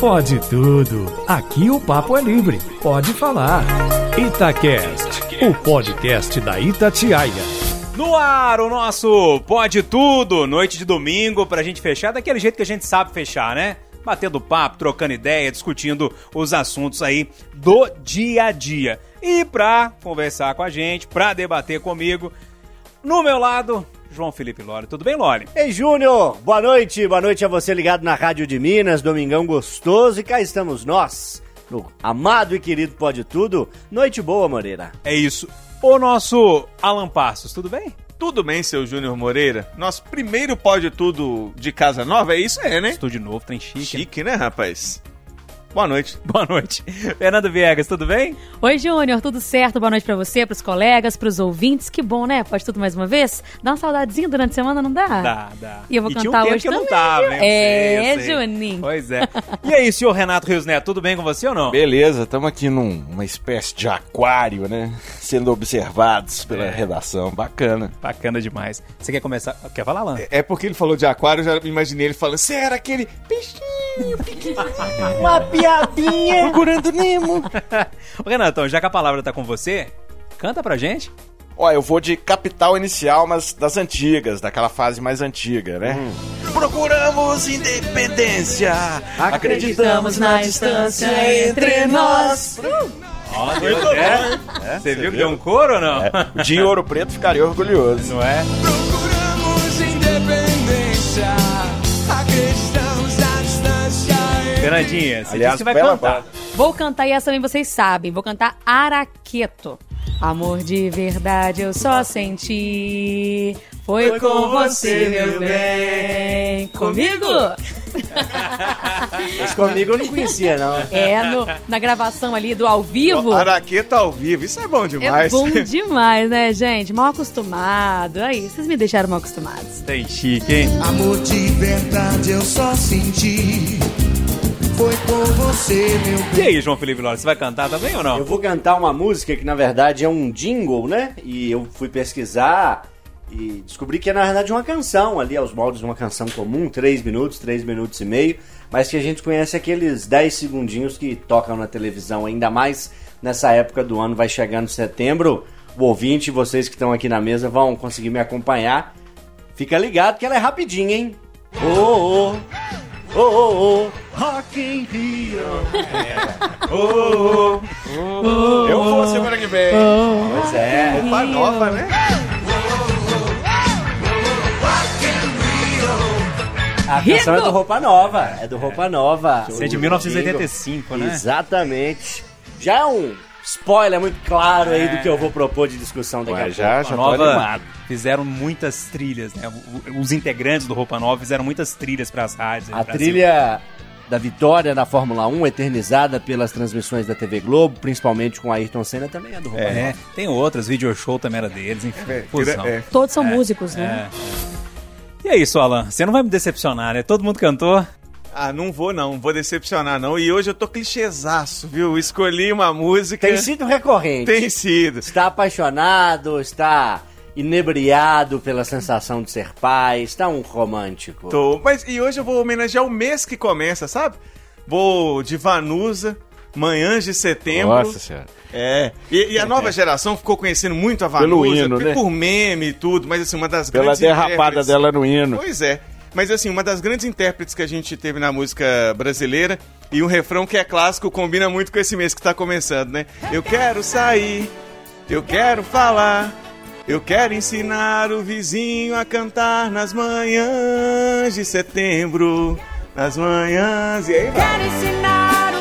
Pode tudo. Aqui o papo é livre. Pode falar. Itacast, o podcast da Itatiaia. No ar, o nosso Pode Tudo, noite de domingo, pra gente fechar daquele jeito que a gente sabe fechar, né? Batendo papo, trocando ideia, discutindo os assuntos aí do dia a dia. E pra conversar com a gente, pra debater comigo, no meu lado, João Felipe Loli. Tudo bem, Loli? Ei, Júnior! Boa noite, boa noite a você ligado na Rádio de Minas, Domingão Gostoso, e cá estamos nós, no amado e querido Pode Tudo. Noite boa, Moreira. É isso. O nosso Alan Passos, tudo bem? Tudo bem, seu Júnior Moreira? Nosso primeiro Pode Tudo de Casa Nova, é isso é, né? Estou de novo, trem chique. Chique, né, rapaz? Boa noite. Boa noite. Fernando Viegas, tudo bem? Oi, Júnior, tudo certo? Boa noite pra você, pros colegas, pros ouvintes. Que bom, né? Pode tudo mais uma vez? Dá uma saudadezinha durante a semana, não dá? Dá, dá. E eu vou tinha um cantar tempo hoje que eu também. não tava, hein? É, Eu sei, eu sei. Juninho. Pois é. E aí, senhor Renato Rios Neto, tudo bem com você ou não? Beleza, estamos aqui numa espécie de aquário, né? Sendo observados pela É. redação. Bacana. Bacana demais. Você quer começar? Quer falar, Alan? É porque ele falou de aquário, eu já imaginei ele falando, você era aquele peixinho pequenininho, uma piadinha. Procurando Nemo. Ô, Renatão, já que a palavra tá com você, canta pra gente. Ó, eu vou de capital inicial, mas das antigas, daquela fase mais antiga, né? Procuramos independência. Acreditamos na distância entre nós. Ó, deu até. Você viu que deu um coro ou não? O em Ouro Preto ficaria orgulhoso. Não é? Procuramos independência, Fernandinha, você Aliás, disse que vai cantar. banda. Vou cantar e essa também vocês sabem. Vou cantar Araqueto. Amor de verdade eu só senti. Foi, com você, meu bem. Comigo? Mas comigo eu não conhecia, não. É, no- na gravação ali do ao vivo. Araqueta ao vivo, isso é bom É demais. bom demais, né, gente? Mal acostumado. Aí, vocês me deixaram mal acostumados. Tem chique, hein? Amor de verdade eu só senti. Foi por você, meu E aí, João Felipe Lora, você vai cantar também ou não? Eu vou cantar uma música que na verdade é um jingle, né? E eu fui pesquisar e descobri que é na verdade uma canção ali, aos moldes de uma canção comum, 3 minutos, 3 minutos e meio, mas que a gente conhece aqueles 10 segundinhos que tocam na televisão, ainda mais nessa época do ano, vai chegando setembro. O ouvinte, vocês que estão aqui na mesa vão conseguir me acompanhar. Fica ligado que ela é rapidinha, hein? Ô, ô, ô, ô, ô, Rock in Rio. Eu vou semana que vem. Pois é. Roupa nova, né? A canção é do Roupa Nova. É do Roupa Nova. Você é de O 1985, jingle. né? Exatamente. Já é um spoiler muito claro aí do que eu vou propor de discussão daqui a Ué, pouco. já, já tô Nova animado. fizeram muitas trilhas, né? Os integrantes do Roupa Nova fizeram muitas trilhas pras rádios. aí A trilha da vitória na Fórmula 1, eternizada pelas transmissões da TV Globo, principalmente com Ayrton Senna, também é do Roupa É, Nova. tem outras, video show também era deles, enfim. É, fusão. é. Todos são músicos, né? E é isso, Alan. Você não vai me decepcionar, né? Todo mundo cantou. Ah, não vou não, vou decepcionar não. E hoje eu tô clichêzaço, viu? Escolhi uma música... Tem sido recorrente. Tem sido. Está apaixonado, está inebriado pela sensação de ser pai, está um romântico. Tô. Mas e hoje eu vou homenagear o mês que começa, sabe? Vou de Vanusa, Manhãs de Setembro. Nossa senhora. É. E, e a nova geração ficou conhecendo muito a Vanusa Pelo hino, por, né? por meme e tudo, mas assim, uma das Pela grandes derrapada dela no hino. Pois é. Mas assim, uma das grandes intérpretes que a gente teve na música brasileira e um refrão que é clássico combina muito com esse mês que tá começando, né? Eu quero sair, eu quero falar, eu quero ensinar o vizinho a cantar nas manhãs de setembro, nas manhãs. E aí vai. Quero ensinar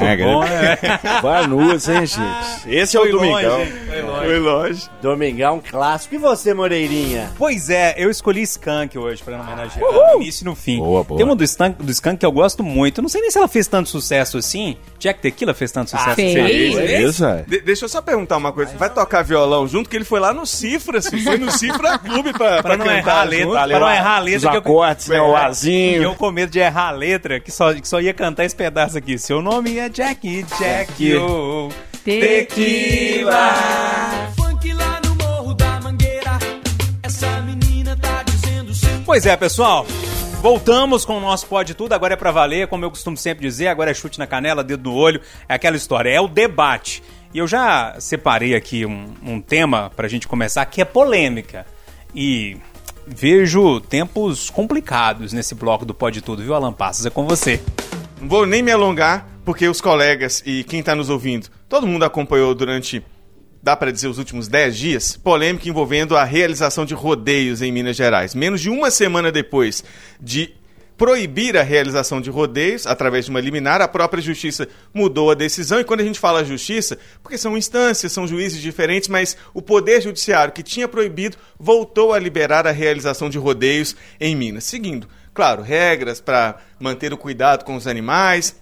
É, Bom, grande. né? Vanusa, hein, gente? Esse é o Foi Domingão. Foi longe. Foi longe. Domingão clássico. E você, Moreirinha? Pois é, eu escolhi Skunk hoje pra homenagear no início e no fim. Boa, boa. Tem uma do Skunk, do Skunk que eu gosto muito. Não sei nem se ela fez tanto sucesso assim. Jack Tequila fez tanto sucesso fez. assim. Isso, é. De- deixa eu só perguntar uma coisa. Vai tocar violão junto? Que ele foi lá no Cifras. Foi no Cifra Clube pra, Pra não cantar errar a junto. letra, pra não errar a letra. Os que eu- acordes, né? O E azinho. eu com medo de errar a letra, que só, que só ia cantar esse pedaço aqui. Seu nome é Jack, Jack, oh, Tequila. Funk lá no morro da mangueira. Essa menina tá de Pois é, pessoal. Voltamos com o nosso Pode Tudo, agora é pra valer, como eu costumo sempre dizer, agora é chute na canela, dedo no olho, é aquela história, é o debate. E eu já separei aqui um, um tema pra gente começar, que é polêmica. E vejo tempos complicados nesse bloco do Pode Tudo, viu, Alan Passos? É com você. Não vou nem me alongar, porque os colegas e quem tá nos ouvindo, todo mundo acompanhou durante, dá pra dizer, os últimos 10 dias, polêmica envolvendo a realização de rodeios em Minas Gerais. Menos de uma semana depois de proibir a realização de rodeios através de uma liminar, a própria justiça mudou a decisão. E quando a gente fala justiça, porque são instâncias, são juízes diferentes, mas o Poder Judiciário que tinha proibido voltou a liberar a realização de rodeios em Minas, seguindo, claro, regras para manter o cuidado com os animais,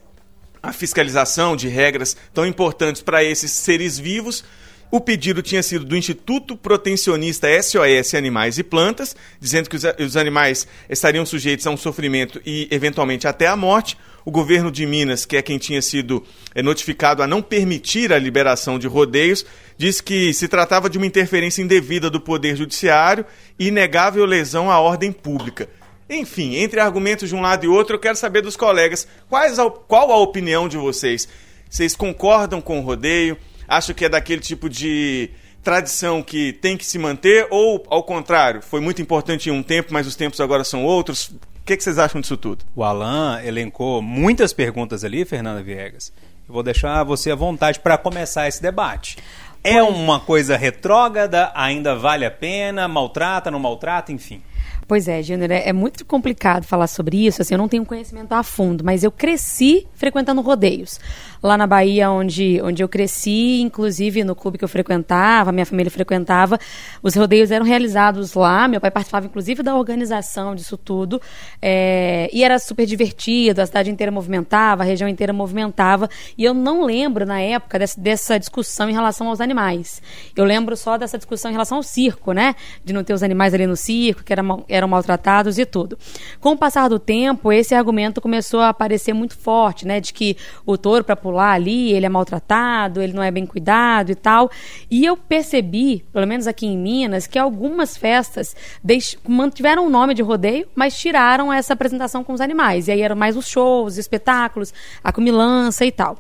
a fiscalização de regras tão importantes para esses seres vivos. O pedido tinha sido do Instituto Protecionista SOS Animais e Plantas, dizendo que os, animais estariam sujeitos a um sofrimento e, eventualmente, até a morte. O governo de Minas, que é quem tinha sido é, notificado a não permitir a liberação de rodeios, disse que se tratava de uma interferência indevida do Poder Judiciário e inegável lesão à ordem pública. Enfim, entre argumentos de um lado e outro, eu quero saber dos colegas quais a- qual a opinião de vocês. Vocês concordam com o rodeio? Acham que é daquele tipo de tradição que tem que se manter? Ou, ao contrário, foi muito importante em um tempo, mas os tempos agora são outros? O que, que vocês acham disso tudo? O Alan elencou muitas perguntas ali, Fernanda Viegas. Eu vou deixar você à vontade para começar esse debate. É uma coisa retrógrada, ainda vale a pena, maltrata, não maltrata, enfim. Pois é, Júnior, é, é muito complicado falar sobre isso. Assim, eu não tenho conhecimento a fundo, mas eu cresci frequentando rodeios. Lá na Bahia, onde, onde eu cresci, inclusive no clube que eu frequentava, minha família frequentava, os rodeios eram realizados lá. Meu pai participava, inclusive, da organização disso tudo. É, e era super divertido, a cidade inteira movimentava, a região inteira movimentava. E eu não lembro, na época, dessa, dessa discussão em relação aos animais. Eu lembro só dessa discussão em relação ao circo, né? De não ter os animais ali no circo, que eram, eram maltratados e tudo. Com o passar do tempo, esse argumento começou a aparecer muito forte, né? De que o touro, para pular ali, ele é maltratado, ele não é bem cuidado e tal. E eu percebi, pelo menos aqui em Minas, que algumas festas deix- mantiveram o nome de rodeio, mas tiraram essa apresentação com os animais. E aí eram mais os shows, os espetáculos, a comilança e tal.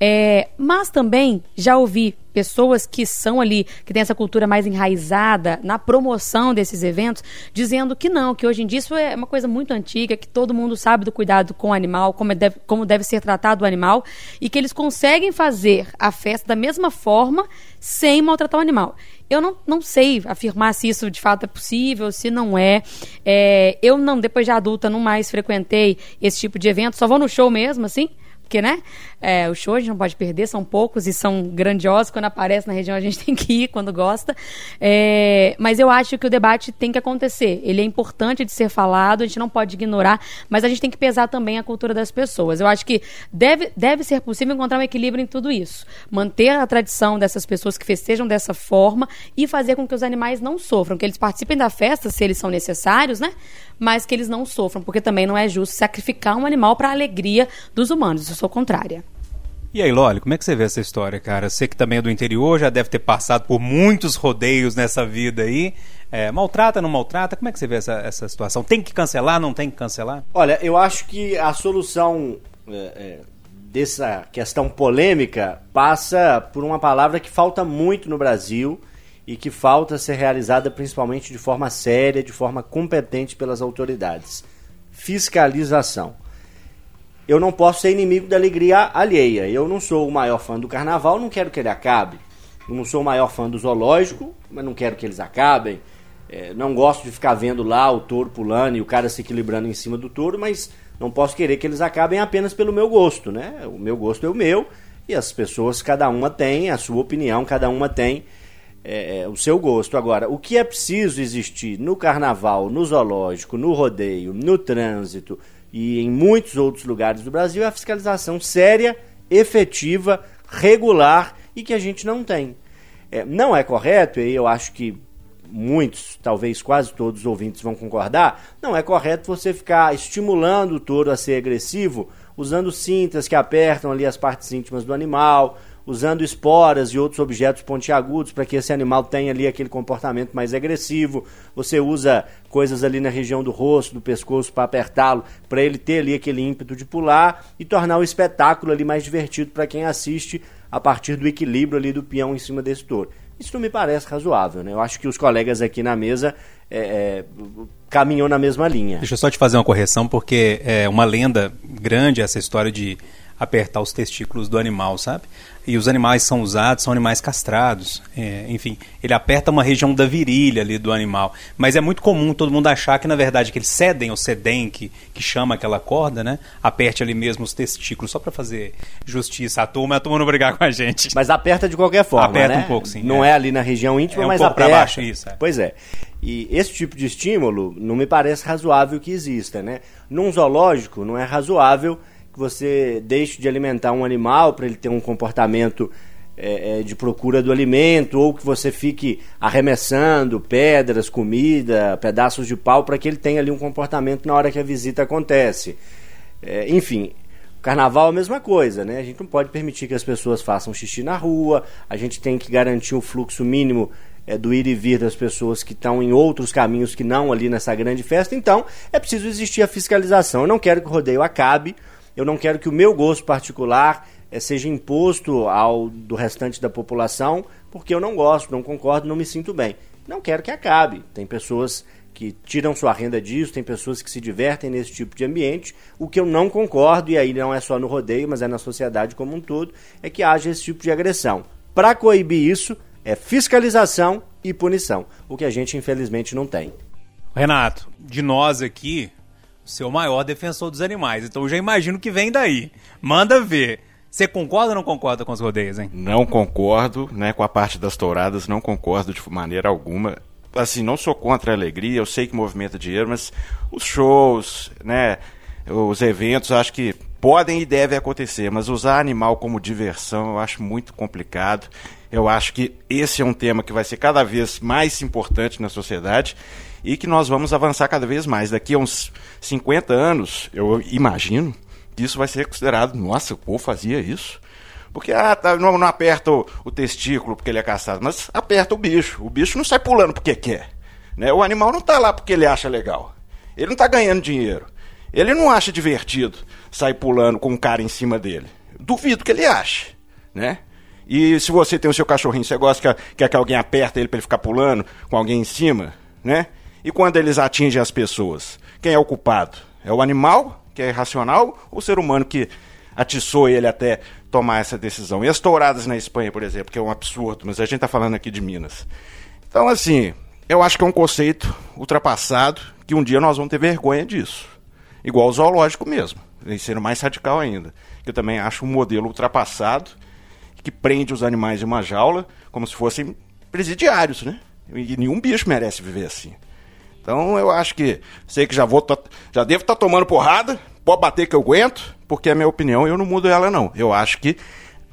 É, mas também já ouvi pessoas que são ali, que têm essa cultura mais enraizada na promoção desses eventos, dizendo que não, que hoje em dia isso é uma coisa muito antiga, que todo mundo sabe do cuidado com o animal, como deve, como deve ser tratado o animal, e que eles conseguem fazer a festa da mesma forma sem maltratar o animal. Eu não, não sei afirmar se isso de fato é possível, se não é. É, Eu não, depois de adulta, não mais frequentei esse tipo de evento, só vou no show mesmo, assim. Porque, né? É, o show a gente não pode perder, são poucos e são grandiosos. Quando aparece na região, a gente tem que ir quando gosta. É, mas eu acho que o debate tem que acontecer. Ele é importante de ser falado, a gente não pode ignorar, mas a gente tem que pesar também a cultura das pessoas. Eu acho que deve, deve ser possível encontrar um equilíbrio em tudo isso. Manter a tradição dessas pessoas que festejam dessa forma e fazer com que os animais não sofram, que eles participem da festa, se eles são necessários, né? Mas que eles não sofram, porque também não é justo sacrificar um animal para a alegria dos humanos. Eu sou contrária. E aí, Loli, como é que você vê essa história, cara? Você que também é do interior, já deve ter passado por muitos rodeios nessa vida aí. É, maltrata, não maltrata? Como é que você vê essa, essa situação? Tem que cancelar, não tem que cancelar? Olha, eu acho que a solução é, é, dessa questão polêmica passa por uma palavra que falta muito no Brasil e que falta ser realizada principalmente de forma séria, de forma competente pelas autoridades: fiscalização. Eu não posso ser inimigo da alegria alheia. Eu não sou o maior fã do carnaval, não quero que ele acabe. Eu não sou o maior fã do zoológico, mas não quero que eles acabem. É, não gosto de ficar vendo lá o touro pulando e o cara se equilibrando em cima do touro, mas não posso querer que eles acabem apenas pelo meu gosto, né? O meu gosto é o meu e as pessoas, cada uma tem a sua opinião, cada uma tem é, é, o seu gosto. Agora, o que é preciso existir no carnaval, no zoológico, no rodeio, no trânsito e em muitos outros lugares do Brasil é a fiscalização séria, efetiva, regular e que a gente não tem. É, não é correto, e eu acho que muitos, talvez quase todos os ouvintes vão concordar, não é correto você ficar estimulando o touro a ser agressivo, usando cintas que apertam ali as partes íntimas do animal, usando esporas e outros objetos pontiagudos para que esse animal tenha ali aquele comportamento mais agressivo. Você usa coisas ali na região do rosto, do pescoço para apertá-lo, para ele ter ali aquele ímpeto de pular e tornar o espetáculo ali mais divertido para quem assiste a partir do equilíbrio ali do peão em cima desse touro. Isso não me parece razoável, né? Eu acho que os colegas aqui na mesa é, é, caminham na mesma linha. Deixa eu só te fazer uma correção, porque é uma lenda grande essa história de apertar os testículos do animal, sabe? E os animais são usados, são animais castrados. É, enfim, ele aperta uma região da virilha ali do animal. Mas é muito comum todo mundo achar que, na verdade, que eles cedem ou cedem, que, que chama aquela corda, né? Aperte ali mesmo os testículos, só para fazer justiça à turma, a turma não brigar com a gente. Mas aperta de qualquer forma, Aperta né? um pouco, sim, Não é. é, ali na região íntima, É um mas pouco aperta. baixo, isso, é. Pois é. E esse tipo de estímulo não me parece razoável que exista, né? Num zoológico, não é razoável que você deixe de alimentar um animal para ele ter um comportamento é, é, de procura do alimento, ou que você fique arremessando pedras, comida, pedaços de pau para que ele tenha ali um comportamento na hora que a visita acontece. É, enfim, Carnaval é a mesma coisa, né? A gente não pode permitir que as pessoas façam xixi na rua, a gente tem que garantir um fluxo mínimo é, do ir e vir das pessoas que estão em outros caminhos que não ali nessa grande festa. Então, é preciso existir a fiscalização. Eu não quero que o rodeio acabe, eu não quero que o meu gosto particular é, seja imposto ao do restante da população, porque eu não gosto, não concordo, não me sinto bem. Não quero que acabe. Tem pessoas que tiram sua renda disso, tem pessoas que se divertem nesse tipo de ambiente. O que eu não concordo, e aí não é só no rodeio, mas é na sociedade como um todo, é que haja esse tipo de agressão. Para coibir isso, é fiscalização e punição, o que a gente infelizmente não tem. Renato, de nós aqui, seu maior defensor dos animais. Então eu já imagino que vem daí. Manda ver. Você concorda ou não concorda com os rodeios, hein? Não concordo, né, com a parte das touradas, não concordo de maneira alguma. Assim, não sou contra a alegria, eu sei que movimenta dinheiro, mas os shows, né, os eventos, acho que podem e devem acontecer, mas usar animal como diversão eu acho muito complicado. Eu acho que esse é um tema que vai ser cada vez mais importante na sociedade e que nós vamos avançar cada vez mais. Daqui a uns 50 anos, eu imagino, que isso vai ser considerado, nossa, o povo fazia isso. Porque ah, tá, não, não aperta o, o testículo porque ele é caçado, mas aperta o bicho. O bicho não sai pulando porque quer. Né? O animal não está lá porque ele acha legal. Ele não está ganhando dinheiro. Ele não acha divertido sair pulando com um cara em cima dele. Duvido que ele ache. Né? E se você tem o seu cachorrinho, você gosta que, quer que alguém aperta ele para ele ficar pulando com alguém em cima, né? E quando eles atingem as pessoas, quem é o culpado? É o animal, que é irracional, ou o ser humano que atiçou ele até tomar essa decisão? E as touradas na Espanha, por exemplo, que é um absurdo, mas a gente está falando aqui de Minas. Então, assim, eu acho que é um conceito ultrapassado, que um dia nós vamos ter vergonha disso. Igual o zoológico mesmo, sendo mais radical ainda. Que eu também acho um modelo ultrapassado, que prende os animais em uma jaula como se fossem presidiários, né? E nenhum bicho merece viver assim. Então eu acho que sei que já vou tá- já devo estar tomando porrada, pode bater que eu aguento, porque é minha opinião, eu não mudo ela não. Eu acho que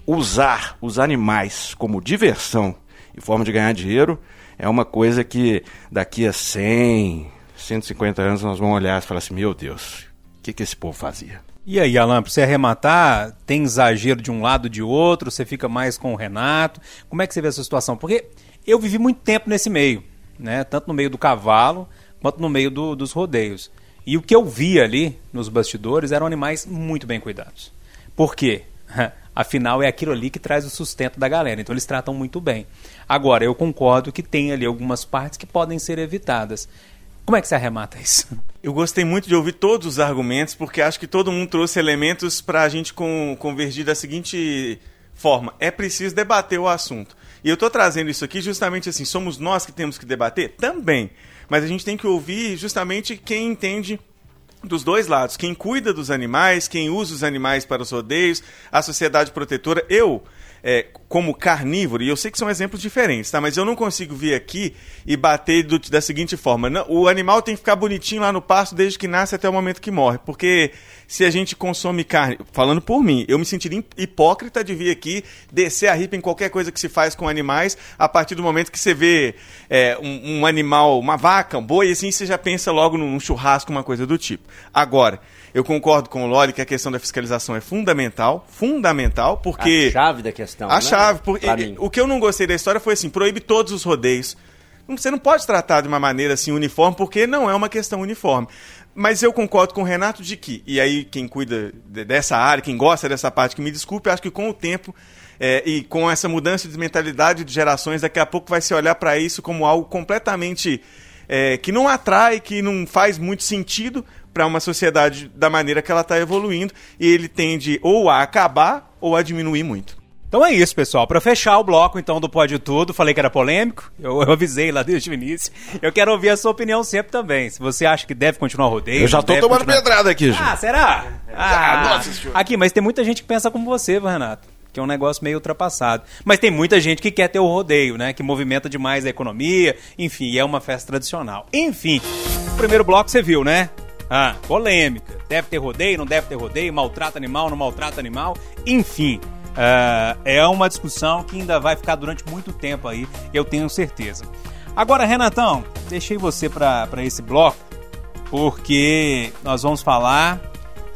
usar os animais como diversão em forma de ganhar dinheiro é uma coisa que daqui a 100, 150 anos nós vamos olhar e falar assim, meu Deus, o que que esse povo fazia? E aí, Alan, pra você arrematar, tem exagero de um lado de outro, você fica mais com o Renato. Como é que você vê essa situação? Porque eu vivi muito tempo nesse meio, né? Tanto no meio do cavalo quanto no meio do- dos rodeios. E o que eu via ali nos bastidores eram animais muito bem cuidados. Por quê? Afinal, é aquilo ali que traz o sustento da galera. Então, eles tratam muito bem. Agora, eu concordo que tem ali algumas partes que podem ser evitadas. Como é que você arremata isso? Eu gostei muito de ouvir todos os argumentos, porque acho que todo mundo trouxe elementos para a gente con- convergir da seguinte forma: é preciso debater o assunto. E eu estou trazendo isso aqui justamente assim: somos nós que temos que debater? Também. Mas a gente tem que ouvir justamente quem entende dos dois lados. Quem cuida dos animais, quem usa os animais para os rodeios, a sociedade protetora. Eu, é, como carnívoro, e eu sei que são exemplos diferentes, tá? Mas eu não consigo vir aqui e bater do- da seguinte forma: o animal tem que ficar bonitinho lá no pasto desde que nasce até o momento que morre. Porque se a gente consome carne. Falando por mim, eu me sentiria hip- hipócrita de vir aqui descer a ripa em qualquer coisa que se faz com animais a partir do momento que você vê é, um, um animal, uma vaca, um boi, assim, você já pensa logo num churrasco, uma coisa do tipo. Agora, eu concordo com o Loli que a questão da fiscalização é fundamental, fundamental, porque... A chave da questão. A né? chave, porque o que eu não gostei da história foi assim, proíbe todos os rodeios. Você não pode tratar de uma maneira assim uniforme, porque não é uma questão uniforme. Mas eu concordo com o Renato de que, e aí quem cuida de- dessa área, quem gosta dessa parte, que me desculpe, acho que com o tempo é, e com essa mudança de mentalidade de gerações, daqui a pouco vai se olhar para isso como algo completamente é, que não atrai, que não faz muito sentido para uma sociedade da maneira que ela está evoluindo, e ele tende ou a acabar ou a diminuir muito. Então é isso, pessoal. Pra fechar o bloco, então, do Pode Tudo, falei que era polêmico, eu, eu avisei lá desde o início. Eu quero ouvir a sua opinião sempre também. Se você acha que deve continuar o rodeio. Eu já tô tomando continuar- pedrada aqui, já. Ah, será? Ah, nossa senhora. Aqui, mas tem muita gente que pensa como você, Renato. Que é um negócio meio ultrapassado. Mas tem muita gente que quer ter o rodeio, né? Que movimenta demais a economia. Enfim, é uma festa tradicional. Enfim, o primeiro bloco você viu, né? Ah, polêmica. Deve ter rodeio, não deve ter rodeio, maltrata animal, não maltrata animal. Enfim, ah, é uma discussão que ainda vai ficar durante muito tempo aí, eu tenho certeza. Agora, Renatão, deixei você para esse bloco porque nós vamos falar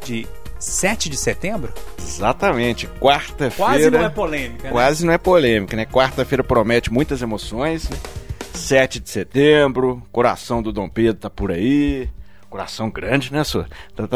de 7 de setembro? Exatamente, quarta-feira. Quase não é polêmica, né? Quase não é polêmica, né? Quarta-feira promete muitas emoções, né? 7 de setembro, coração do Dom Pedro tá por aí. Coração grande, né, senhor?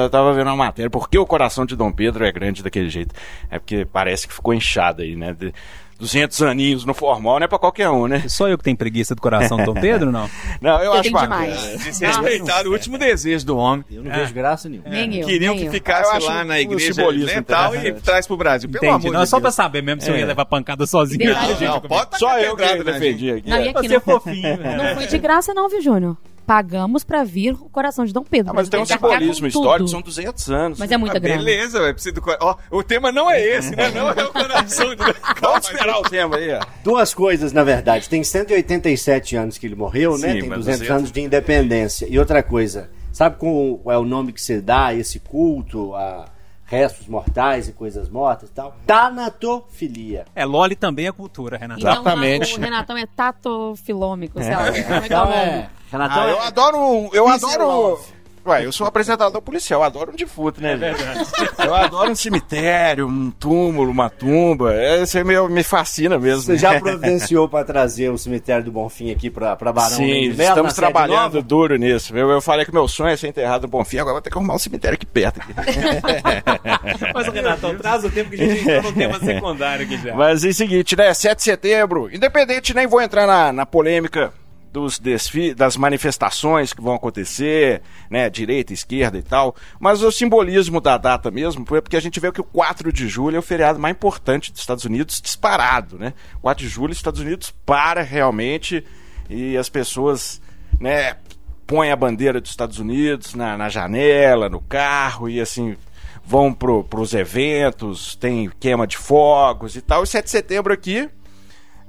Tava vendo uma matéria. Por que o coração de Dom Pedro é grande daquele jeito? É porque parece que ficou inchado aí, né? De 200 aninhos no formal não é pra qualquer um, né? Só eu que tenho preguiça do coração do Dom Pedro, não? Não, eu, Eu acho bacana. demais. Desrespeitado o último desejo do homem. Eu não vejo graça nenhuma. Nem eu. Queriam nem que eu. ficasse Eu lá na igreja lental e traz pro Brasil. Pelo Entendi. amor Não, de só Deus. pra saber mesmo se eu ia levar pancada sozinho. Gente, Não, comigo. pode Só eu que na defendi aqui. Não, é. aqui Você é não, fofinho, né? não foi de graça não, viu, Júnior? Pagamos pra vir o coração de Dom Pedro. Ah, mas tem um tem simbolismo histórico, são 200 anos. Mas é muita Ah, grana. beleza, vai precisar do cor- Ó, o tema não é esse, né? Não é o coração do. Vamos esperar o tema aí, ó. Duas coisas, na verdade. Tem 187 anos que ele morreu, né? Sim, Tem mas 200 200. anos de independência. E outra coisa, sabe qual é o nome que se dá a esse culto a restos mortais e coisas mortas e tal? Tanatofilia. É, Loli também é cultura, Renato. Então, Exatamente. O Renatão é tatofilômico, sei lá. Como é que é o Então nome? é... Renatão Ah, eu é... adoro. um- Eu Peace and adoro. Ué, eu sou um apresentador policial, eu adoro um defunto, né? gente? Eu adoro um cemitério, um túmulo, uma tumba. É, Isso aí me, me fascina mesmo. Você já providenciou para trazer o cemitério do Bonfim aqui para Barão Sim, na estamos trabalhando nova? duro nisso. Eu, eu falei que meu sonho é ser enterrado no Bonfim, agora vou ter que arrumar um cemitério aqui perto. Aqui. Mas, Renatão, traz o tempo que a gente entrou no tema secundário aqui já. Mas é o seguinte, né? 7 de setembro, independente, nem vou entrar na, na polêmica dos desfi das manifestações que vão acontecer, né? Direita, esquerda e tal. Mas o simbolismo da data mesmo foi porque a gente vê que o 4 de julho é o feriado mais importante dos Estados Unidos, disparado, né? 4 de julho, os Estados Unidos para realmente e as pessoas, né? Põem a bandeira dos Estados Unidos na, na janela, no carro e assim vão pro, pros eventos, tem queima de fogos e tal. E 7 de setembro aqui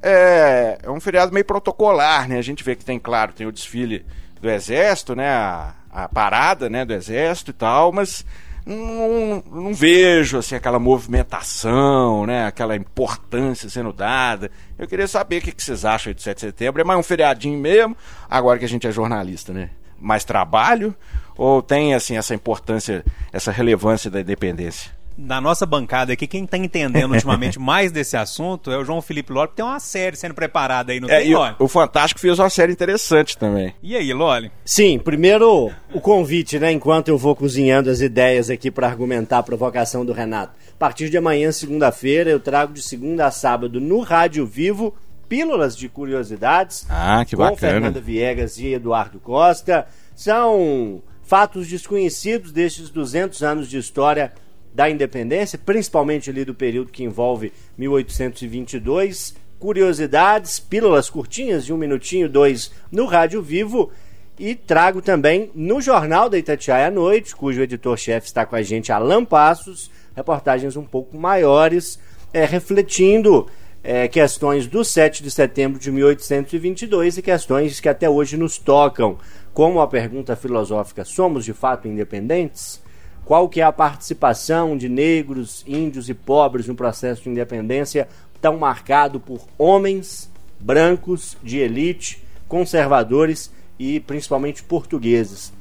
é, é um feriado meio protocolar, né? A gente vê que tem, claro, tem o desfile do Exército, né? A, a parada, né, do Exército e tal, mas não, não vejo, assim, aquela movimentação, né? Aquela importância sendo dada. Eu queria saber o que, vocês acham do 7 de setembro. É mais um feriadinho mesmo, agora que a gente é jornalista, né? Mais trabalho ou tem, assim, essa importância, essa relevância da independência? Na nossa bancada aqui, quem tá entendendo ultimamente mais desse assunto é o João Felipe Loli, que tem uma série sendo preparada aí no É, o, Loli? o Fantástico fez uma série interessante também. E aí, Loli? Sim, primeiro o convite, né? Enquanto eu vou cozinhando as ideias aqui para argumentar a provocação do Renato. A partir de amanhã, segunda-feira, eu trago de segunda a sábado no Rádio Vivo pílulas de curiosidades Ah, que com bacana. Fernanda Viegas e Eduardo Costa. São fatos desconhecidos destes 200 anos de história da independência, principalmente ali do período que envolve 1822. Curiosidades, pílulas curtinhas de um minutinho, dois no Rádio Vivo. E trago também no Jornal da Itatiaia à Noite, cujo editor-chefe está com a gente, Alan Passos, reportagens um pouco maiores, é, refletindo é, questões do 7 de setembro de 1822 e questões que até hoje nos tocam, como a pergunta filosófica: somos de fato independentes? Qual que é a participação de negros, índios e pobres no processo de independência tão marcado por homens brancos de elite, conservadores e principalmente portugueses.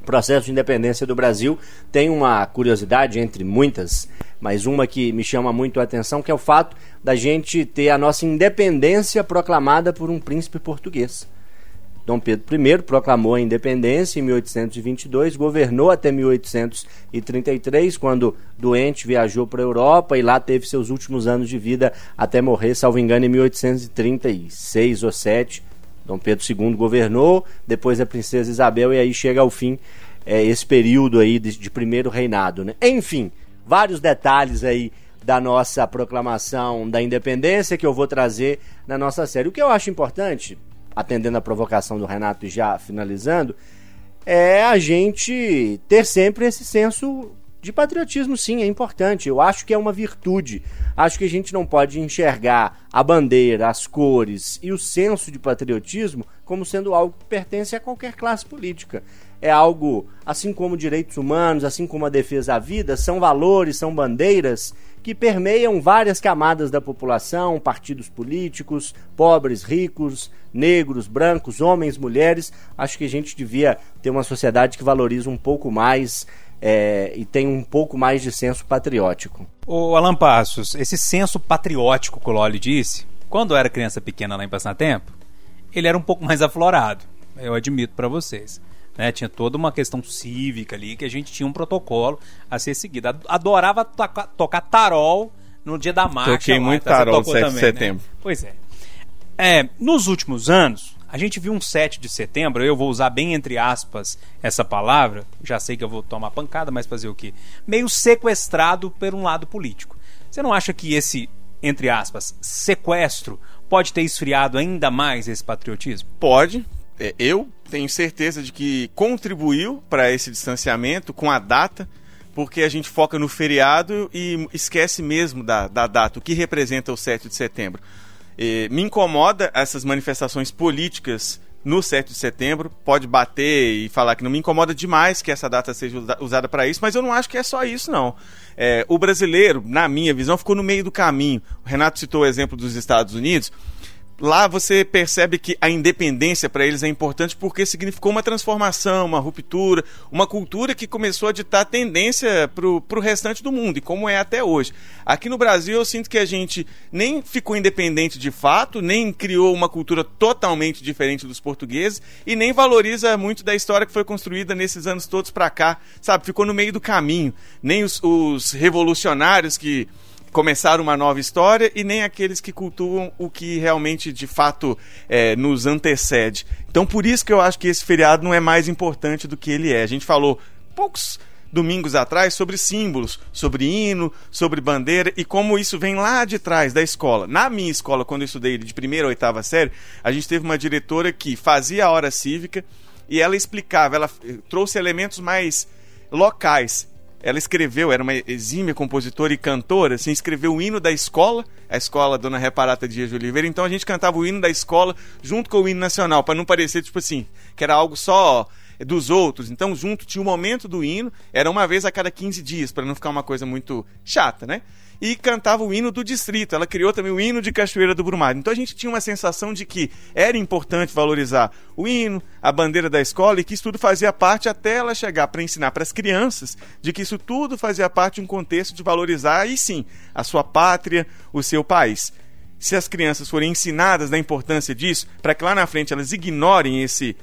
O processo de independência do Brasil tem uma curiosidade entre muitas, mas uma que me chama muito a atenção, que é o fato da gente ter a nossa independência proclamada por um príncipe português. Dom Pedro I proclamou a independência em 1822, governou até 1833, quando doente viajou para a Europa e lá teve seus últimos anos de vida até morrer, salvo engano, em 1836 ou 7. Dom Pedro II governou, depois a princesa Isabel e aí chega ao fim é, esse período aí de, de primeiro reinado, né? Enfim, vários detalhes aí da nossa proclamação da independência que eu vou trazer na nossa série. O que eu acho importante atendendo a provocação do Renato e já finalizando, é a gente ter sempre esse senso de patriotismo, sim, é importante. Eu acho que é uma virtude. Acho que a gente não pode enxergar a bandeira, as cores e o senso de patriotismo como sendo algo que pertence a qualquer classe política. É algo, assim como direitos humanos, assim como a defesa à vida, são valores, são bandeiras que permeiam várias camadas da população, partidos políticos, pobres, ricos, negros, brancos, homens, mulheres. Acho que a gente devia ter uma sociedade que valoriza um pouco mais é, e tem um pouco mais de senso patriótico. O Alan Passos, esse senso patriótico que o Loli disse, quando eu era criança pequena lá em Passatempo, ele era um pouco mais aflorado, eu admito para vocês. Né, tinha toda uma questão cívica ali que a gente tinha um protocolo a ser seguido. Adorava tocar, tocar tarol no dia da marcha. Toquei lá, muito então tarol tocou 7 de também, setembro. Né? Pois é. é. Nos últimos anos, a gente viu um 7 de setembro, eu vou usar bem entre aspas essa palavra, já sei que eu vou tomar pancada, mas fazer o quê? Meio sequestrado por um lado político. Você não acha que esse, entre aspas, sequestro pode ter esfriado ainda mais esse patriotismo? Pode. É, Eu tenho certeza de que contribuiu para esse distanciamento com a data, porque a gente foca no feriado e esquece mesmo da, da data, o que representa o 7 de setembro. Eh, me incomoda essas manifestações políticas no 7 de setembro. Pode bater e falar que não me incomoda demais que essa data seja usa- usada para isso, mas eu não acho que é só isso, não. Eh, o brasileiro, na minha visão, ficou no meio do caminho. O Renato citou o exemplo dos Estados Unidos. Lá você percebe que a independência para eles é importante porque significou uma transformação, uma ruptura, uma cultura que começou a ditar tendência para o restante do mundo, e como é até hoje. Aqui no Brasil eu sinto que a gente nem ficou independente de fato, nem criou uma cultura totalmente diferente dos portugueses, e nem valoriza muito da história que foi construída nesses anos todos para cá, sabe? Ficou no meio do caminho. Nem os, os revolucionários que começar uma nova história e nem aqueles que cultuam o que realmente de fato é, nos antecede. Então por isso que eu acho que esse feriado não é mais importante do que ele é. A gente falou poucos domingos atrás sobre símbolos, sobre hino, sobre bandeira e como isso vem lá de trás da escola. Na minha escola, quando eu estudei de primeira a oitava série, a gente teve uma diretora que fazia a hora cívica e ela explicava, ela trouxe elementos mais locais. Ela escreveu, era uma exímia compositora e cantora, assim, escreveu o hino da escola, a escola Dona Reparata Dias de Oliveira. Então a gente cantava o hino da escola junto com o hino nacional, para não parecer, tipo assim, que era algo só dos outros. Então, junto tinha o momento do hino, era uma vez a cada 15 dias, para não ficar uma coisa muito chata, né? E cantava o hino do distrito. Ela criou também o hino de Cachoeira do Brumado. Então a gente tinha uma sensação de que era importante valorizar o hino, a bandeira da escola e que isso tudo fazia parte até ela chegar para ensinar para as crianças de que isso tudo fazia parte de um contexto de valorizar, aí sim, a sua pátria, o seu país. Se as crianças forem ensinadas da importância disso, para que lá na frente elas ignorem esse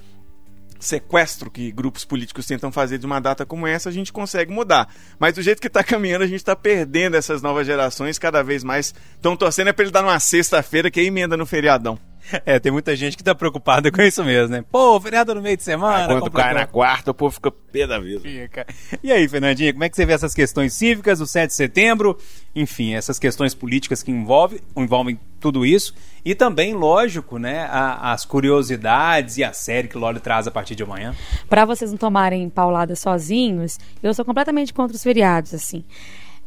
sequestro que grupos políticos tentam fazer de uma data como essa, a gente consegue mudar. Mas do jeito que está caminhando, a gente está perdendo essas novas gerações, cada vez mais estão torcendo é para ele dar numa sexta-feira que é emenda no feriadão. É, tem muita gente que tá preocupada com isso mesmo, né? Pô, feriado no meio de semana. Quando complicado. cai na quarta, o povo fica pé da vida. Fica. E aí, Fernandinha, como é que você vê essas questões cívicas, o 7 de setembro, enfim, essas questões políticas que envolvem, envolvem tudo isso, e também, lógico, né, a- as curiosidades e a série que o Loli traz a partir de amanhã. Pra vocês não tomarem paulada sozinhos, eu sou completamente contra os feriados, assim.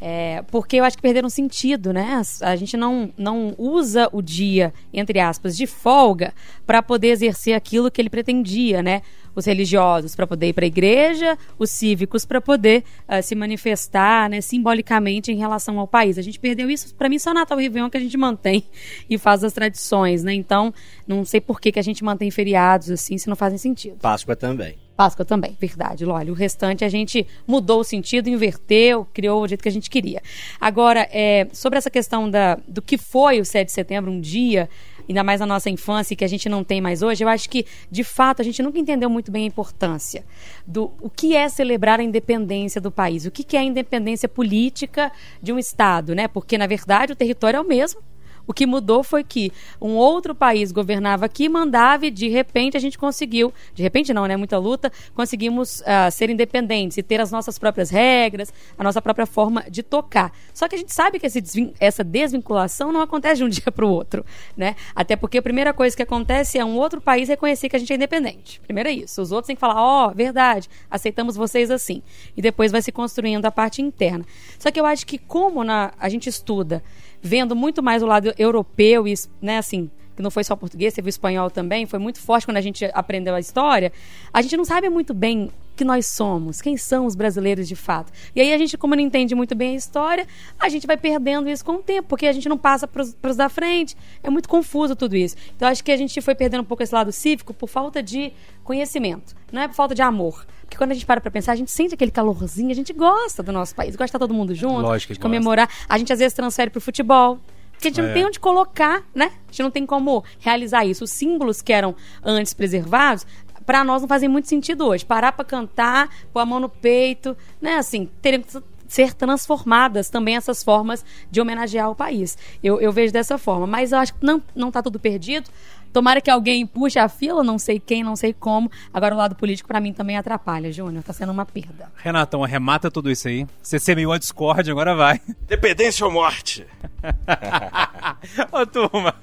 É, porque eu acho que perderam sentido, né? A gente não, não usa o dia, entre aspas, de folga para poder exercer aquilo que ele pretendia, né? os religiosos para poder ir para a igreja, os cívicos para poder ah, se manifestar né, simbolicamente em relação ao país. A gente perdeu isso, para mim, só Natal e Réveillon que a gente mantém e faz as tradições, né? Então, não sei por que, que a gente mantém feriados assim, se não fazem sentido. Páscoa também. Páscoa também, verdade, Lólio. O restante a gente mudou o sentido, inverteu, criou o jeito que a gente queria. Agora, é, sobre essa questão da, do que foi o 7 de setembro, um dia, ainda mais na nossa infância, que a gente não tem mais hoje, eu acho que, de fato, a gente nunca entendeu muito bem a importância do o que é celebrar a independência do país, o que, que é a independência política de um Estado, né? Porque, na verdade, o território é o mesmo. O que mudou foi que um outro país governava aqui, mandava e de repente a gente conseguiu, de repente não, né? Muita luta, conseguimos ah, ser independentes e ter as nossas próprias regras, a nossa própria forma de tocar. Só que a gente sabe que desvin- essa desvinculação não acontece de um dia para o outro, né? Até porque a primeira coisa que acontece é um outro país reconhecer que a gente é independente. Primeiro é isso. Os outros têm que falar, ó, verdade, aceitamos vocês assim. E depois vai se construindo a parte interna. Só que eu acho que como na, a gente estuda vendo muito mais o lado europeu e, né, assim, que não foi só português, teve o espanhol também, foi muito forte quando a gente aprendeu a história, a gente não sabe muito bem que nós somos, quem são os brasileiros de fato. E aí a gente, como não entende muito bem a história, a gente vai perdendo isso com o tempo, porque a gente não passa para os da frente. É muito confuso tudo isso. Então acho que a gente foi perdendo um pouco esse lado cívico por falta de conhecimento, não é por falta de amor. Porque quando a gente para pra pensar, a gente sente aquele calorzinho, a gente gosta do nosso país, gosta de estar todo mundo junto, Lógico de comemorar. A gente às vezes transfere pro futebol. Porque a gente não É. tem onde colocar, né? A gente não tem como realizar isso. Os símbolos que eram antes preservados, para nós não fazem muito sentido hoje. Parar para cantar, pôr a mão no peito, né? Assim, teriam que ser transformadas também essas formas de homenagear o país. Eu, eu vejo dessa forma. Mas eu acho que não, não tá tudo perdido. Tomara que alguém puxe a fila, não sei quem, não sei como. Agora o lado político para mim também atrapalha, Júnior. Tá sendo uma perda. Renatão, arremata tudo isso aí. Você semeou a Discord, agora vai. Dependência ou morte? Ô, turma.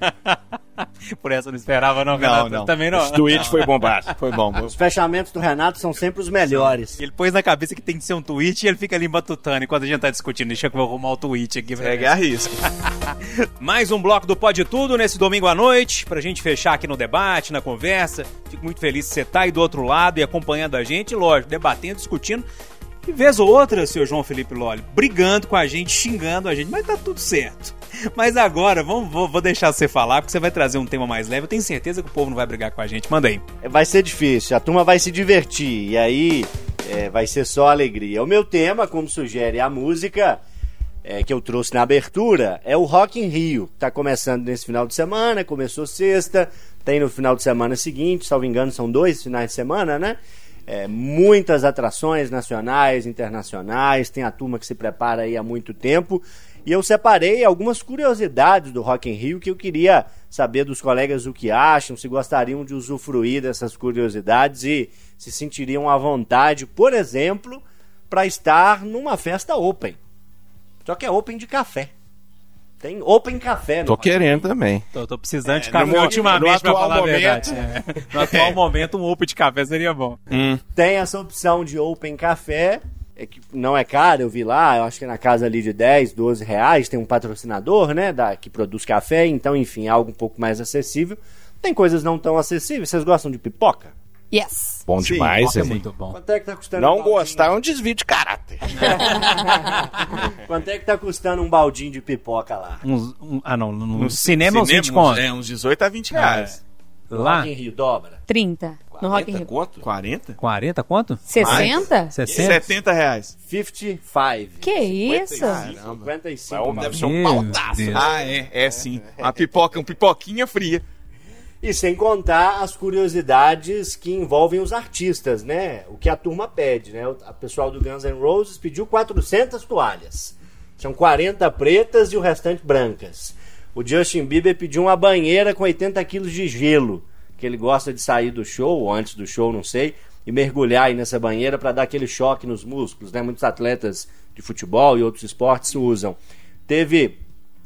Por essa eu não esperava, não, Renato. não. Também não. Esse tweet foi bombado. Foi bom. Os fechamentos do Renato são sempre os melhores. Ele pôs na cabeça que tem que ser um tweet e ele fica ali batutando enquanto a gente tá discutindo. Deixa que eu vou arrumar o tweet aqui. pra Segue a risca. Mais um bloco do Pode Tudo nesse domingo à noite, pra gente fechar aqui no debate, na conversa. Fico muito feliz que você tá aí do outro lado e acompanhando a gente, lógico, debatendo, discutindo. E vez ou outra, seu João Felipe Lolli, brigando com a gente, xingando a gente, mas tá tudo certo. Mas agora, vamos, vou, vou deixar você falar, porque você vai trazer um tema mais leve. Eu tenho certeza que o povo não vai brigar com a gente. Manda aí. Vai ser difícil, a turma vai se divertir, e aí é, vai ser só alegria. O meu tema, como sugere a música é, que eu trouxe na abertura, é o Rock in Rio. Tá começando nesse final de semana, começou sexta, tem no final de semana seguinte, salvo engano, são dois finais de semana, né? É, muitas atrações nacionais, internacionais, tem a turma que se prepara aí há muito tempo. E eu separei algumas curiosidades do Rock in Rio que eu queria saber dos colegas o que acham, se gostariam de usufruir dessas curiosidades e se sentiriam à vontade, por exemplo, para estar numa festa open. Só que é open de café. Tem open café no Tô Rock querendo também. Tô, tô precisando de É, café no ultimamente, no pra atual falar a momento. verdade. É. No atual momento, um open de café seria bom. Tem essa opção de Open Café, é que não é caro, eu vi lá, eu acho que é na casa ali de 10, 12 reais, tem um patrocinador, né, da, que produz café, então, enfim, é algo um pouco mais acessível. Tem coisas não tão acessíveis, vocês gostam de pipoca? Yes. Bom Sim, demais, É muito bom. Quanto é que tá custando um Não baldinho? gostar é um desvio de caráter. Quanto é que tá custando um baldinho de pipoca lá? Uns- um- ah, não. No, cinema, uns 20 Cinema, conto. É, uns 18 a 20 reais. Lá, Rock in Rio, dobra. 30 no Rock in Rio. Quanto? 40? 40 quanto? 60? 60? 70 reais. 55. Que isso? 55. Deve ser um Meu pautaço. Deus. Ah, é, é sim. Uma pipoca, um pipoquinha fria. E sem contar as curiosidades que envolvem os artistas, né? O que a turma pede, né? O a pessoal do Guns N' Roses pediu 400 toalhas. São 40 pretas e o restante brancas. O Justin Bieber pediu uma banheira com 80 quilos de gelo, que ele gosta de sair do show, ou antes do show, não sei, e mergulhar aí nessa banheira para dar aquele choque nos músculos, né? Muitos atletas de futebol e outros esportes usam. Teve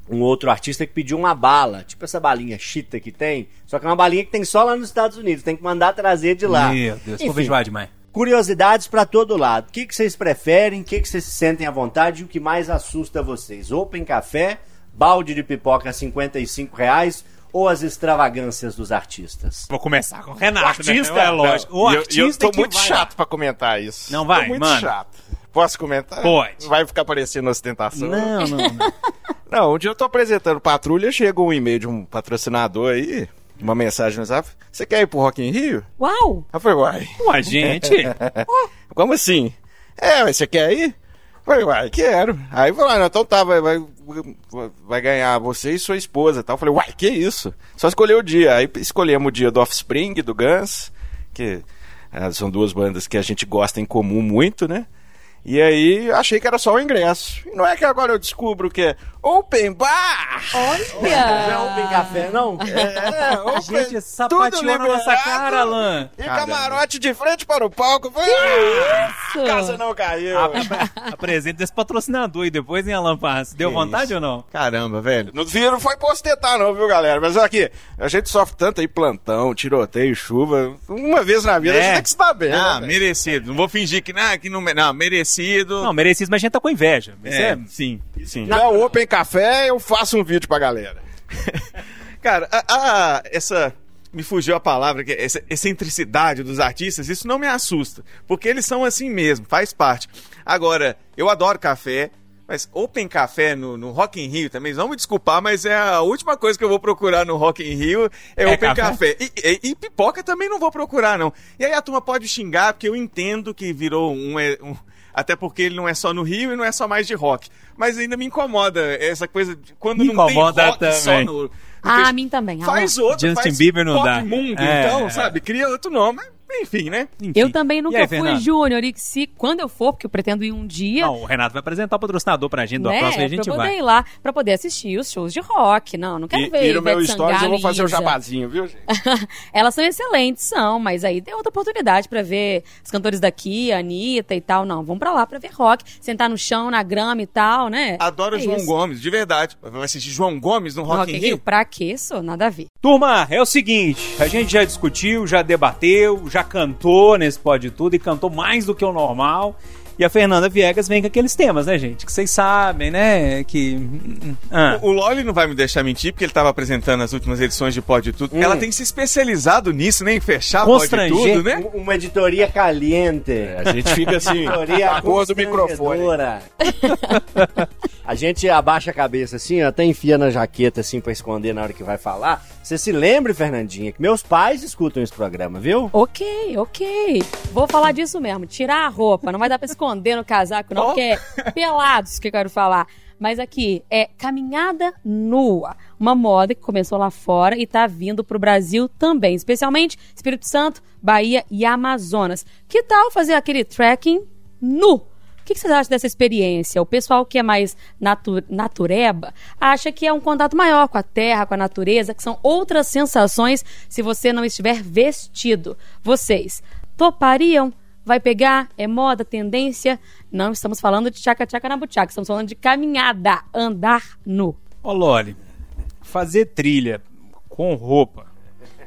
um outro artista que pediu uma bala, tipo essa balinha chita que tem, só que é uma balinha que tem só lá nos Estados Unidos, tem que mandar trazer de lá. Meu Deus, Enfim, vou demais. curiosidades pra todo lado. O que, que vocês preferem, o que, que vocês se sentem à vontade e o que mais assusta vocês? Open café, balde de pipoca a 55 reais ou as extravagâncias dos artistas? Vou começar com o Renato, artista, né? É lógico. O eu- artista e eu, tô que muito vai- chato pra comentar isso. Não vai, tô muito mano. chato. Posso comentar? Pode. Vai ficar parecendo ostentação. Não, não, não. Não, um dia eu tô apresentando patrulha, chega um e-mail de um patrocinador aí, uma mensagem no zap. Você quer ir pro Rock in Rio? Uau! Eu falei, uai, Ué, gente. como assim? É, mas você quer ir? Falei, uai, quero. Aí falou, ah, então tá, vai, vai, vai ganhar você e sua esposa tal. Falei, uai, que isso? Só escolher o dia. Aí escolhemos o dia do Offspring, do Guns, que ah, são duas bandas que a gente gosta em comum muito, né? E aí achei que era só o ingresso. E não é que agora eu descubro que é Open Bar! Não é Olha! open café, não? É, open, Gente, sapateou na nossa cara, Alan. E camarote de frente para o palco. Falei, "Ah, isso? a casa não caiu. Apresenta desse patrocinador e depois em Alan Pass. Deu Que vontade isso. ou não? Caramba, velho. Não viram, não foi postetar não, viu, galera? Mas aqui, a gente sofre tanto aí, plantão, tiroteio, chuva. Uma vez na vida É. a gente tem que estar bem. Ah, né, merecido. Não vou fingir que, não, que não, não merecido. Não, merecido, mas a gente tá com inveja. É, é... sim, sim. Se tiver o Open Café, eu faço um vídeo pra galera. Cara, a, a- essa. Me fugiu a palavra, que é essa excentricidade dos artistas, isso não me assusta. Porque eles são assim mesmo, faz parte. Agora, eu adoro café, mas Open Café no, no Rock in Rio também, vão me desculpar, mas é a última coisa que eu vou procurar no Rock in Rio é, É Open café? Café. E, e- e pipoca também não vou procurar, não. E aí a turma pode xingar, porque eu entendo que virou um. é, um- até porque ele não é só no Rio e não é só mais de rock. Mas ainda me incomoda essa coisa de quando Me não tem incomoda rock só também. no. no Ah, a mim também. Faz outro, Justin faz Bieber não Pop dá. Mundo, É, então, é. sabe? Cria outro nome. Enfim, né? Enfim. Eu também E nunca aí, fui Fernando? júnior e se quando eu for, porque eu pretendo ir um dia, Não, o Renato vai apresentar o patrocinador pra gente. Da né, próxima a pra gente eu poder vai. ir lá pra poder assistir os shows de rock. Não, não quero E, ver e no meu stories eu vou e fazer o jabazinho, viu, gente? Elas são excelentes, são, mas aí tem outra oportunidade pra ver os cantores daqui, a Anitta e tal. Não, vamos pra lá pra ver rock, sentar no chão, na grama e tal, né? Adoro É João isso. Gomes, de verdade. Vai assistir João Gomes no No Rock, in Rio? Pra quê? Isso, nada a ver. Turma, é o seguinte, a gente já discutiu, já debateu, já cantou nesse Pode Tudo e cantou mais do que o normal. E a Fernanda Viegas vem com aqueles temas, né, gente? Que vocês sabem, né? Que. Ah. O o Loli não vai me deixar mentir, porque ele estava apresentando as últimas edições de Pode Tudo. Hum. Ela tem se especializado nisso, né? Em fechar Pode. Tudo, né? Um- Uma editoria caliente. A gente fica assim, Editoria a cor do microfone. A gente abaixa a cabeça assim, ó, até enfia na jaqueta assim pra esconder na hora que vai falar. Você se lembre, Fernandinha, que meus pais escutam esse programa, viu? Ok, ok. Vou falar disso mesmo. Tirar a roupa. Não vai dar pra esconder no casaco, não, Oh. porque é pelados que eu quero falar. Mas aqui é caminhada nua. Uma moda que começou lá fora e tá vindo pro Brasil também. Especialmente Espírito Santo, Bahia e Amazonas. Que tal fazer aquele trekking nu? Que, que vocês acham dessa experiência? O pessoal que é mais natu natureba acha que é um contato maior com a terra, com a natureza, que são outras sensações se você não estiver vestido. Vocês topariam? Vai pegar? É moda, tendência? Não estamos falando de tchaca-tchaca na buchaca, estamos falando de caminhada, andar nu. Ô, Loli, fazer trilha com roupa,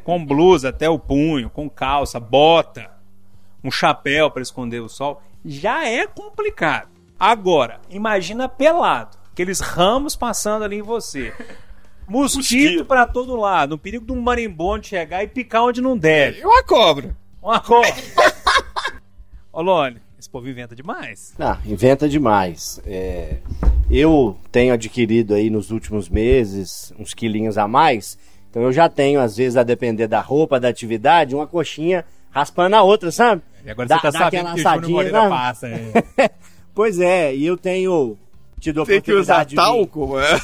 com blusa até o punho, com calça, bota, um chapéu para esconder o sol, já é complicado. Agora, imagina pelado, aqueles ramos passando ali em você. Mosquito pra todo lado, o perigo de um marimbondo chegar e picar onde não deve. E uma cobra. Uma coisa. Ô, Loli, esse povo inventa demais. Ah, inventa demais. É, eu tenho adquirido aí nos últimos meses uns quilinhos a mais. Então eu já tenho, às vezes, a depender da roupa, da atividade, uma coxinha raspando a outra, sabe? E agora Dá- você tá dá sabendo aquela que o Júnior assadinha, Moreira né? passa. é. Pois é, e eu tenho tido a Tem que usar oportunidade de talco, é.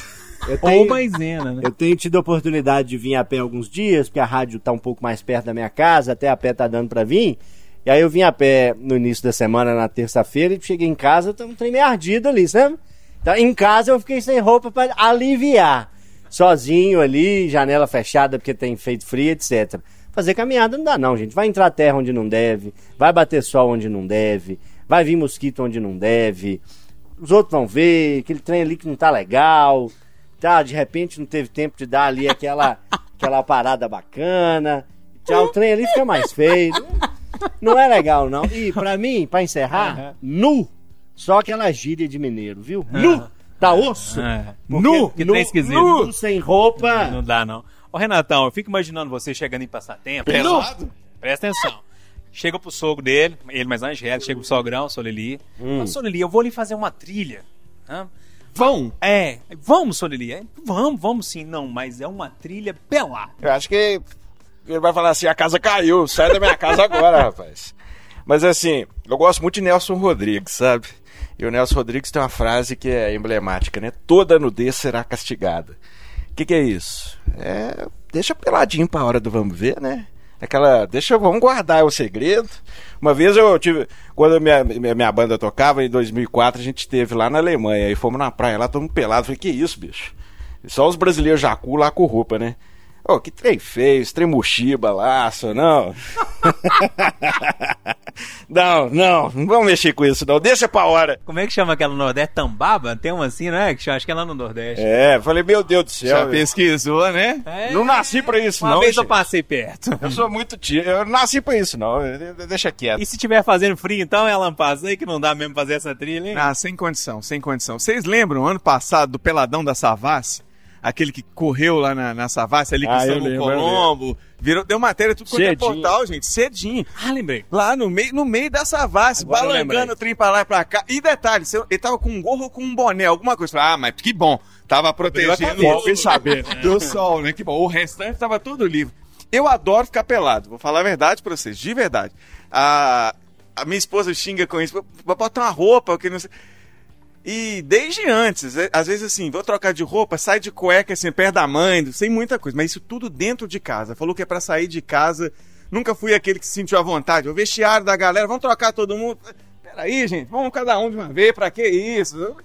Eu Ou tenho, maisena, né? eu tenho tido a oportunidade de vir a pé alguns dias, porque a rádio tá um pouco mais perto da minha casa, até a pé tá dando pra vir. E aí eu vim a pé no início da semana, na terça-feira, e cheguei em casa, eu tô um trem meio ardido ali, sabe? Então, em casa eu fiquei sem roupa pra aliviar. Sozinho ali, janela fechada porque tem feito frio, etc. Fazer caminhada não dá não, gente. Vai entrar terra onde não deve, vai bater sol onde não deve, vai vir mosquito onde não deve. Os outros vão ver, aquele trem ali que não tá legal. Tá, de repente não teve tempo de dar ali aquela, aquela parada bacana. Já o trem ali fica mais feio. Não é legal, não. E pra mim, pra encerrar, nu. Só aquela gíria de mineiro, viu? Nu! Tá osso? É. Porque Nu! Que nu, esquisito. nu, sem roupa. Não dá, não. Ô, Renatão, eu fico imaginando você chegando em passatempo. Pelado? Presta atenção. Chega pro sogro dele, ele mais Angélica, chega pro sogrão, Solili. Hum. Fala, Solili, eu vou ali fazer uma trilha. Hã? Vão! É, vamos, Solili. É, Vamos, vamos sim. Não, mas é uma trilha pelada. Eu acho que ele vai falar assim: a casa caiu, sai da minha casa agora, rapaz. Mas assim, eu gosto muito de Nelson Rodrigues, sabe? E o Nelson Rodrigues tem uma frase que é emblemática, né? Toda nudez será castigada. Que, que é isso? É. Deixa peladinho pra hora do vamos ver, né? Aquela. Deixa, vamos guardar o segredo. Uma vez eu tive. Quando minha, minha, minha banda tocava, em 2004, a gente esteve lá na Alemanha. E fomos na praia lá, todo pelado. Falei, que isso, bicho? Só os brasileiros jacu lá com roupa, né? Ô, que trem feio, esse trem mochiba, laço, não. não, não, não vamos mexer com isso, não. Deixa pra hora. Como é que chama aquela no Nordeste? Tambaba? Tem uma assim, né? Que chama- acho que é lá no Nordeste. É, falei, meu Deus do Já céu. pesquisou, né? É. Não nasci pra isso, Uma não. vez eu gente. passei perto. Eu sou muito tio, eu não nasci pra isso, não. Deixa quieto. E se tiver fazendo frio, então é lampaz aí que não dá mesmo fazer essa trilha, hein? Ah, sem condição, sem condição. Vocês lembram, ano passado, do Peladão da Savassi? Aquele que correu lá na, na Savassi, ali que Ah, o lembro, eu Colombo. Virou, deu matéria tudo quanto é portal, gente, cedinho. Ah, lembrei. Lá no meio, no meio da Savassi, balangando o trem pra lá e pra cá. E detalhe, ele tava com um gorro ou com um boné, alguma coisa. Ah, mas que bom. Tava protegendo. Fui saber, do sol, né? Que bom. O restante tava todo livre. Eu adoro ficar pelado, vou falar a verdade pra vocês, de verdade. A, a minha esposa xinga com isso, vou botar uma roupa, que não sei. E desde antes, é, às vezes assim, vou trocar de roupa, sai de cueca assim, perto da mãe, sem muita coisa, mas isso tudo dentro de casa. Falou que é pra sair de casa. Nunca fui aquele que se sentiu à vontade. O vestiário da galera, vamos trocar todo mundo. Peraí, gente, vamos cada um de uma vez, pra que isso?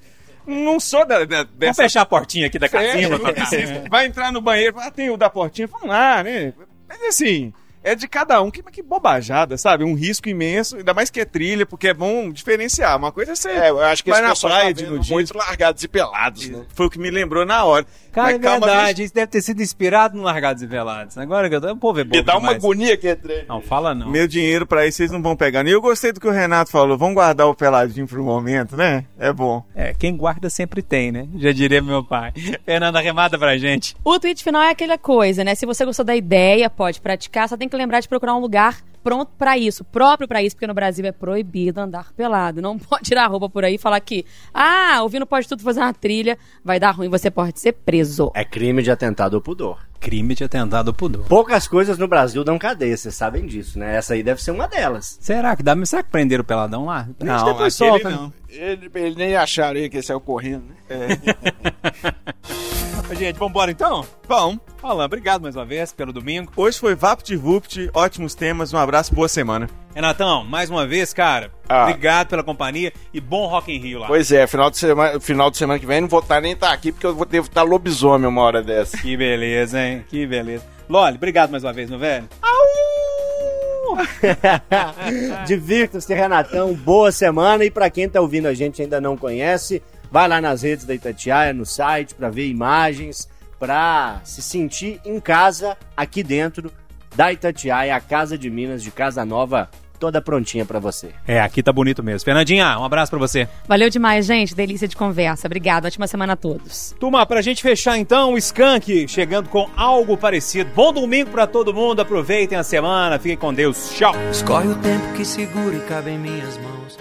Não sou da, da- Vamos dessa fechar a portinha aqui da casinha é, trocar. Vai entrar no banheiro, ah, tem o da portinha, vamos lá, né? Mas assim, é de cada um. Que, que bobajada, sabe? Um risco imenso, ainda mais que é trilha, porque é bom diferenciar. Uma coisa é você É, eu acho que vai na pessoal praia tá de nudismo. muito largados e pelados, né? Foi o que me lembrou na hora. Cara, Mas é calma, verdade. Isso deve ter sido inspirado no Largados e Velados. Agora que eu tô... O povo é Me dá uma agonia que entrei. Não, fala não. Meu dinheiro pra isso vocês não vão pegar. E eu gostei do que o Renato falou. Vamos guardar o peladinho pro momento, né? É bom. É, quem guarda sempre tem, né? Já diria meu pai. Fernanda, remata pra gente. O tweet final é aquela coisa, né? Se você gostou da ideia, pode praticar, só tem que lembrar de procurar um lugar pronto pra isso, próprio pra isso, porque no Brasil é proibido andar pelado. Não pode tirar a roupa por aí e falar que, ah, ouvindo pode tudo fazer uma trilha, vai dar ruim, você pode ser preso. É crime de atentado ao pudor. Crime de atentado ao pudor. Poucas coisas no Brasil dão cadeia, vocês sabem disso, né? Essa aí deve ser uma delas. Será que dá? Será que prenderam o peladão lá? Prende Não, depois aquele solta. não. Ele, ele nem acharam aí que ele saiu correndo, né? Gente, vambora então? Bom, Alan, obrigado mais uma vez pelo domingo. hoje foi VaptVupt, ótimos temas, um abraço, boa semana. Renatão, mais uma vez, cara, Ah. obrigado pela companhia e bom Rock in Rio lá. Pois é, final de semana, final de semana que vem não vou estar nem estar aqui porque eu vou devo estar lobisomem uma hora dessa. Que beleza, hein? Que beleza. Loli, obrigado mais uma vez, meu velho. Divirta-se, Renatão. Boa semana. E pra quem tá ouvindo a gente e ainda não conhece, vai lá nas redes da Itatiaia, no site, pra ver imagens, pra se sentir em casa aqui dentro da Itatiaia, a Casa de Minas de Casa Nova, toda prontinha pra você. É, aqui tá bonito mesmo. Fernandinha, um abraço pra você. Valeu demais, gente. Delícia de conversa. Obrigada. Ótima semana a todos. Turma, pra gente fechar então, o Skank chegando com algo parecido. Bom domingo pra todo mundo, aproveitem a semana, fiquem com Deus. Tchau. Escorre o tempo que segura e cabe em minhas mãos.